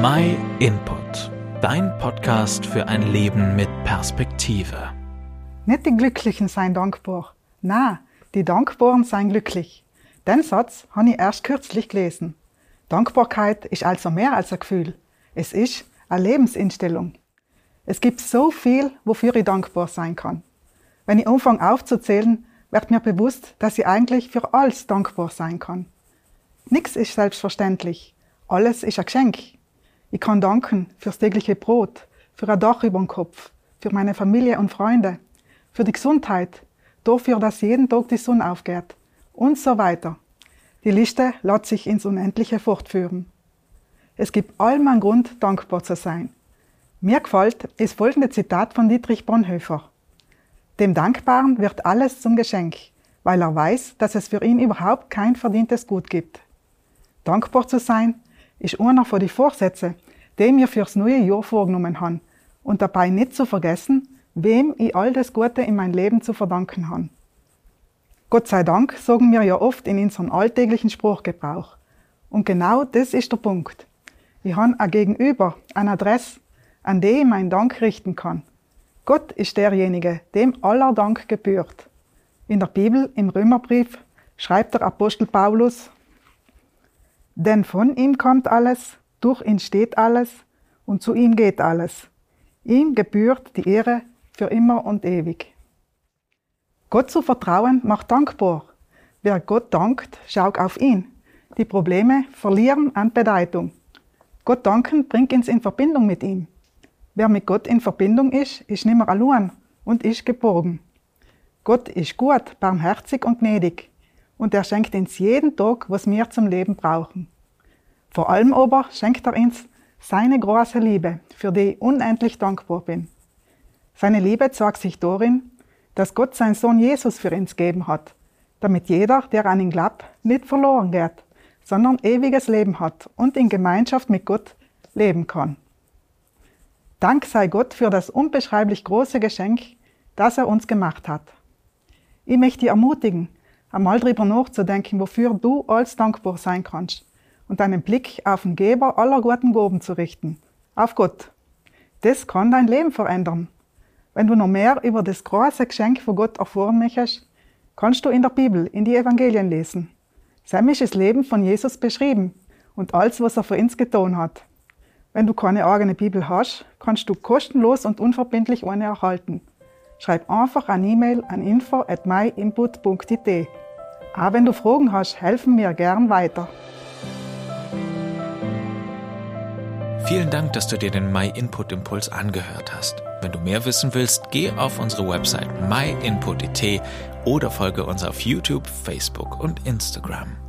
My Input, dein Podcast für ein Leben mit Perspektive. Nicht die Glücklichen seien dankbar. Na, die Dankbaren seien glücklich. Den Satz habe ich erst kürzlich gelesen. Dankbarkeit ist also mehr als ein Gefühl. Es ist eine Lebenseinstellung. Es gibt so viel, wofür ich dankbar sein kann. Wenn ich anfange aufzuzählen, wird mir bewusst, dass ich eigentlich für alles dankbar sein kann. Nichts ist selbstverständlich. Alles ist ein Geschenk. Ich kann danken fürs tägliche Brot, für ein Dach über dem Kopf, für meine Familie und Freunde, für die Gesundheit, dafür, dass jeden Tag die Sonne aufgeht und so weiter. Die Liste lässt sich ins Unendliche fortführen. Es gibt allem einen Grund, dankbar zu sein. Mir gefällt das folgende Zitat von Dietrich Bonhoeffer. Dem Dankbaren wird alles zum Geschenk, weil er weiß, dass es für ihn überhaupt kein verdientes Gut gibt. Dankbar zu sein ist einer von den Vorsätzen, die wir fürs neue Jahr vorgenommen haben und dabei nicht zu vergessen, wem ich all das Gute in mein Leben zu verdanken habe. Gott sei Dank sagen wir ja oft in unserem alltäglichen Spruchgebrauch. Und genau das ist der Punkt. Ich habe ein Gegenüber, eine Adresse, an die ich meinen Dank richten kann. Gott ist derjenige, dem aller Dank gebührt. In der Bibel, im Römerbrief, schreibt der Apostel Paulus, denn von ihm kommt alles, durch ihn steht alles und zu ihm geht alles. Ihm gebührt die Ehre für immer und ewig. Gott zu vertrauen macht dankbar. Wer Gott dankt, schaut auf ihn. Die Probleme verlieren an Bedeutung. Gott danken bringt uns in Verbindung mit ihm. Wer mit Gott in Verbindung ist, ist nimmer allein und ist geborgen. Gott ist gut, barmherzig und gnädig und er schenkt uns jeden Tag, was wir zum Leben brauchen. Vor allem aber schenkt er uns seine große Liebe, für die ich unendlich dankbar bin. Seine Liebe zeigt sich darin, dass Gott seinen Sohn Jesus für uns gegeben hat, damit jeder, der an ihn glaubt, nicht verloren geht, sondern ewiges Leben hat und in Gemeinschaft mit Gott leben kann. Dank sei Gott für das unbeschreiblich große Geschenk, das er uns gemacht hat. Ich möchte ermutigen, einmal darüber nachzudenken, wofür du als dankbar sein kannst und deinen Blick auf den Geber aller guten Gaben zu richten, auf Gott. Das kann dein Leben verändern. Wenn du noch mehr über das große Geschenk von Gott erfahren möchtest, kannst du in der Bibel, in die Evangelien lesen. Sam Leben von Jesus beschrieben und alles, was er für uns getan hat. Wenn du keine eigene Bibel hast, kannst du kostenlos und unverbindlich eine erhalten. Schreib einfach eine E-Mail an info at myinput.it. Auch wenn du Fragen hast, helfen wir gern weiter. Vielen Dank, dass du dir den My Input Impuls angehört hast. Wenn du mehr wissen willst, geh auf unsere Website myinput.it oder folge uns auf YouTube, Facebook und Instagram.